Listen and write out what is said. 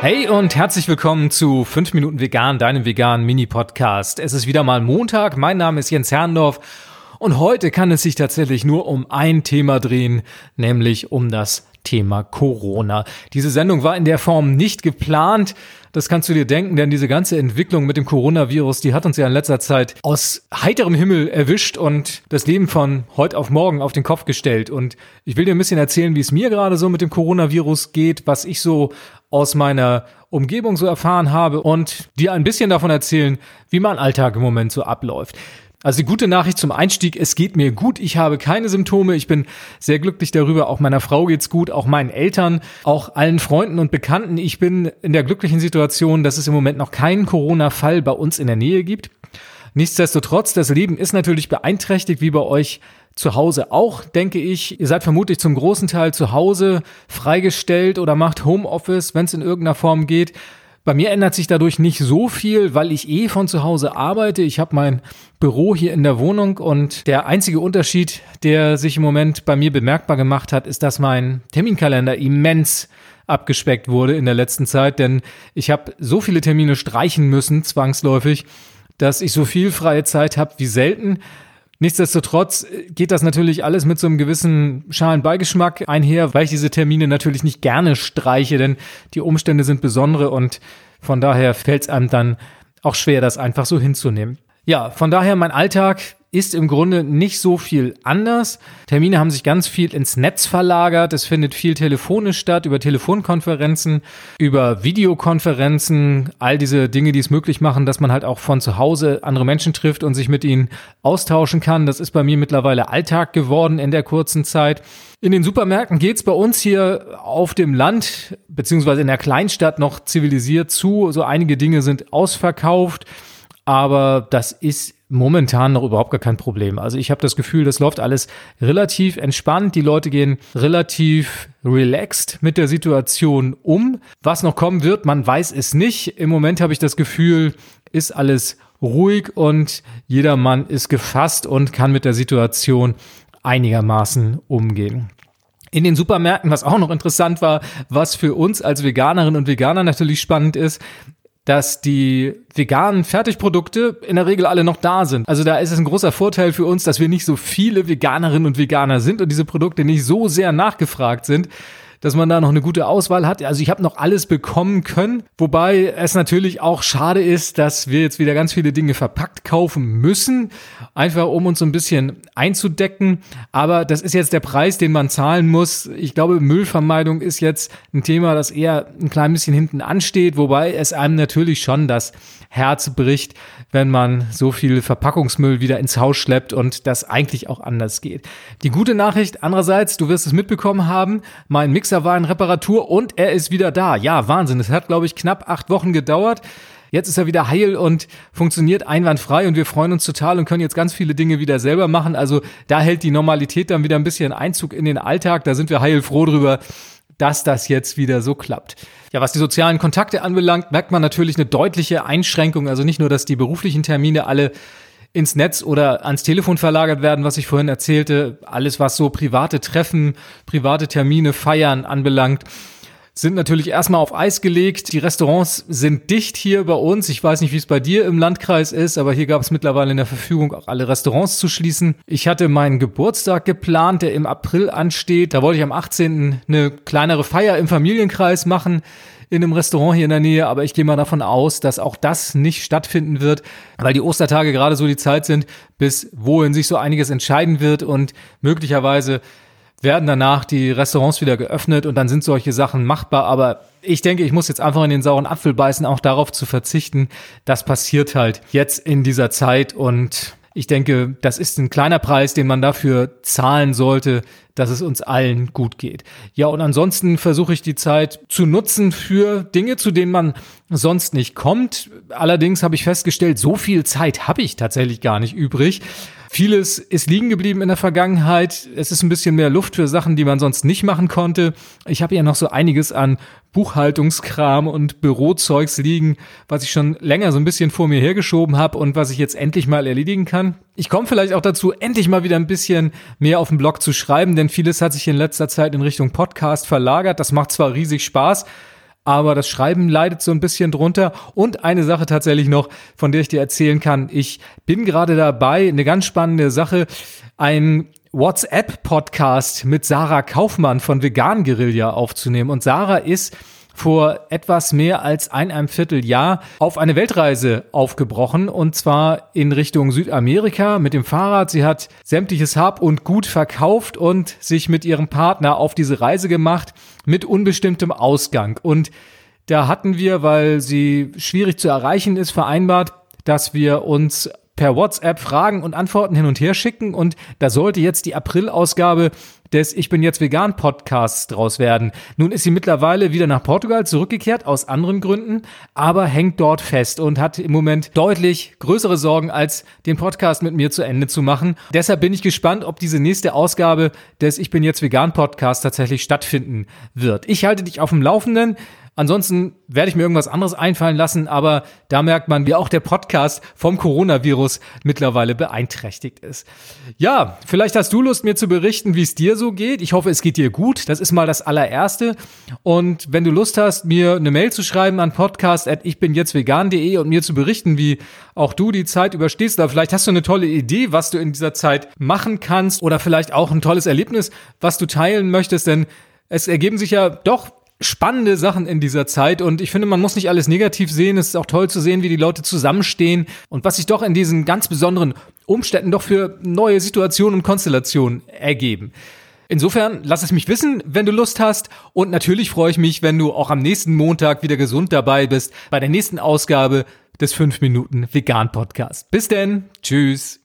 Hey und herzlich willkommen zu 5 Minuten Vegan, deinem veganen Mini-Podcast. Es ist wieder mal Montag, mein Name ist Jens Herrndorf und heute kann es sich tatsächlich nur um ein Thema drehen, nämlich um das Thema Corona. Diese Sendung war in der Form nicht geplant. Das kannst du dir denken, denn diese ganze Entwicklung mit dem Coronavirus, die hat uns ja in letzter Zeit aus heiterem Himmel erwischt und das Leben von heute auf morgen auf den Kopf gestellt. Und ich will dir ein bisschen erzählen, wie es mir gerade so mit dem Coronavirus geht, was ich so aus meiner Umgebung so erfahren habe und dir ein bisschen davon erzählen, wie mein Alltag im Moment so abläuft. Also die gute Nachricht zum Einstieg, es geht mir gut, ich habe keine Symptome, ich bin sehr glücklich darüber, auch meiner Frau geht's gut, auch meinen Eltern, auch allen Freunden und Bekannten. Ich bin in der glücklichen Situation, dass es im Moment noch keinen Corona-Fall bei uns in der Nähe gibt. Nichtsdestotrotz, das Leben ist natürlich beeinträchtigt, wie bei euch zu Hause auch, denke ich. Ihr seid vermutlich zum großen Teil zu Hause freigestellt oder macht Homeoffice, wenn es in irgendeiner Form geht. Bei mir ändert sich dadurch nicht so viel, weil ich eh von zu Hause arbeite. Ich habe mein Büro hier in der Wohnung und der einzige Unterschied, der sich im Moment bei mir bemerkbar gemacht hat, ist, dass mein Terminkalender immens abgespeckt wurde in der letzten Zeit, denn ich habe so viele Termine streichen müssen, zwangsläufig, dass ich so viel freie Zeit habe wie selten. Nichtsdestotrotz geht das natürlich alles mit so einem gewissen schalen Beigeschmack einher, weil ich diese Termine natürlich nicht gerne streiche, denn die Umstände sind besondere und von daher fällt es einem dann auch schwer, das einfach so hinzunehmen. Ja, von daher mein Alltag ist im Grunde nicht so viel anders. Termine haben sich ganz viel ins Netz verlagert. Es findet viel telefonisch statt, über Telefonkonferenzen, über Videokonferenzen, all diese Dinge, die es möglich machen, dass man halt auch von zu Hause andere Menschen trifft und sich mit ihnen austauschen kann. Das ist bei mir mittlerweile Alltag geworden in der kurzen Zeit. In den Supermärkten geht's bei uns hier auf dem Land beziehungsweise in der Kleinstadt noch zivilisiert zu. So einige Dinge sind ausverkauft, aber das ist momentan noch überhaupt gar kein Problem. Also ich habe das Gefühl, das läuft alles relativ entspannt. Die Leute gehen relativ relaxed mit der Situation um. Was noch kommen wird, man weiß es nicht. Im Moment habe ich das Gefühl, ist alles ruhig und jeder Mann ist gefasst und kann mit der Situation einigermaßen umgehen. In den Supermärkten, was auch noch interessant war, was für uns als Veganerinnen und Veganer natürlich spannend ist, dass die veganen Fertigprodukte in der Regel alle noch da sind. Also da ist es ein großer Vorteil für uns, dass wir nicht so viele Veganerinnen und Veganer sind und diese Produkte nicht so sehr nachgefragt sind, dass man da noch eine gute Auswahl hat. Also ich habe noch alles bekommen können, wobei es natürlich auch schade ist, dass wir jetzt wieder ganz viele Dinge verpackt kaufen müssen, einfach um uns so ein bisschen einzudecken. Aber das ist jetzt der Preis, den man zahlen muss. Ich glaube, Müllvermeidung ist jetzt ein Thema, das eher ein klein bisschen hinten ansteht, wobei es einem natürlich schon das Herz bricht, wenn man so viel Verpackungsmüll wieder ins Haus schleppt und das eigentlich auch anders geht. Die gute Nachricht andererseits, du wirst es mitbekommen haben, mein Mixer war in Reparatur und er ist wieder da. Ja, Wahnsinn. Es hat, glaube ich, knapp acht Wochen gedauert. Jetzt ist er wieder heil und funktioniert einwandfrei und wir freuen uns total und können jetzt ganz viele Dinge wieder selber machen. Also da hält die Normalität dann wieder ein bisschen Einzug in den Alltag. Da sind wir heilfroh drüber, dass das jetzt wieder so klappt. Ja, was die sozialen Kontakte anbelangt, merkt man natürlich eine deutliche Einschränkung. Also nicht nur, dass die beruflichen Termine alle ins Netz oder ans Telefon verlagert werden, was ich vorhin erzählte. Alles, was so private Treffen, private Termine, Feiern anbelangt, sind natürlich erstmal auf Eis gelegt. Die Restaurants sind dicht hier bei uns. Ich weiß nicht, wie es bei dir im Landkreis ist, aber hier gab es mittlerweile in der Verfügung, auch alle Restaurants zu schließen. Ich hatte meinen Geburtstag geplant, der im April ansteht. Da wollte ich am 18. eine kleinere Feier im Familienkreis machen in einem Restaurant hier in der Nähe, aber ich gehe mal davon aus, dass auch das nicht stattfinden wird, weil die Ostertage gerade so die Zeit sind, bis wohin sich so einiges entscheiden wird und möglicherweise werden danach die Restaurants wieder geöffnet und dann sind solche Sachen machbar. Aber ich denke, ich muss jetzt einfach in den sauren Apfel beißen, auch darauf zu verzichten. Das passiert halt jetzt in dieser Zeit und ich denke, das ist ein kleiner Preis, den man dafür zahlen sollte, dass es uns allen gut geht. Ja, und ansonsten versuche ich die Zeit zu nutzen für Dinge, zu denen man sonst nicht kommt. Allerdings habe ich festgestellt, so viel Zeit habe ich tatsächlich gar nicht übrig. Vieles ist liegen geblieben in der Vergangenheit. Es ist ein bisschen mehr Luft für Sachen, die man sonst nicht machen konnte. Ich habe ja noch so einiges an Buchhaltungskram und Bürozeugs liegen, was ich schon länger so ein bisschen vor mir hergeschoben habe und was ich jetzt endlich mal erledigen kann. Ich komme vielleicht auch dazu, endlich mal wieder ein bisschen mehr auf dem Blog zu schreiben, denn vieles hat sich in letzter Zeit in Richtung Podcast verlagert. Das macht zwar riesig Spaß, aber das Schreiben leidet so ein bisschen drunter. Und eine Sache tatsächlich noch, von der ich dir erzählen kann. Ich bin gerade dabei, eine ganz spannende Sache, ein WhatsApp-Podcast mit Sarah Kaufmann von Vegan Guerilla aufzunehmen. Und Sarah ist vor etwas mehr als ein, Vierteljahr auf eine Weltreise aufgebrochen und zwar in Richtung Südamerika mit dem Fahrrad. Sie hat sämtliches Hab und Gut verkauft und sich mit ihrem Partner auf diese Reise gemacht mit unbestimmtem Ausgang. Und da hatten wir, weil sie schwierig zu erreichen ist, vereinbart, dass wir uns per WhatsApp Fragen und Antworten hin und her schicken und da sollte jetzt die April-Ausgabe des Ich bin jetzt vegan Podcasts draus werden. Nun ist sie mittlerweile wieder nach Portugal zurückgekehrt aus anderen Gründen, aber hängt dort fest und hat im Moment deutlich größere Sorgen als den Podcast mit mir zu Ende zu machen. Deshalb bin ich gespannt, ob diese nächste Ausgabe des Ich bin jetzt vegan Podcasts tatsächlich stattfinden wird. Ich halte dich auf dem Laufenden. Ansonsten werde ich mir irgendwas anderes einfallen lassen, aber da merkt man, wie auch der Podcast vom Coronavirus mittlerweile beeinträchtigt ist. Ja, vielleicht hast du Lust, mir zu berichten, wie es dir so geht. Ich hoffe, es geht dir gut. Das ist mal das allererste. Und wenn du Lust hast, mir eine Mail zu schreiben an podcast.ichbinjetztvegan.de und mir zu berichten, wie auch du die Zeit überstehst, oder vielleicht hast du eine tolle Idee, was du in dieser Zeit machen kannst oder vielleicht auch ein tolles Erlebnis, was du teilen möchtest, denn es ergeben sich ja doch spannende Sachen in dieser Zeit und ich finde, man muss nicht alles negativ sehen. Es ist auch toll zu sehen, wie die Leute zusammenstehen und was sich doch in diesen ganz besonderen Umständen doch für neue Situationen und Konstellationen ergeben. Insofern lass es mich wissen, wenn du Lust hast und natürlich freue ich mich, wenn du auch am nächsten Montag wieder gesund dabei bist bei der nächsten Ausgabe des 5 Minuten Vegan Podcast. Bis denn, tschüss.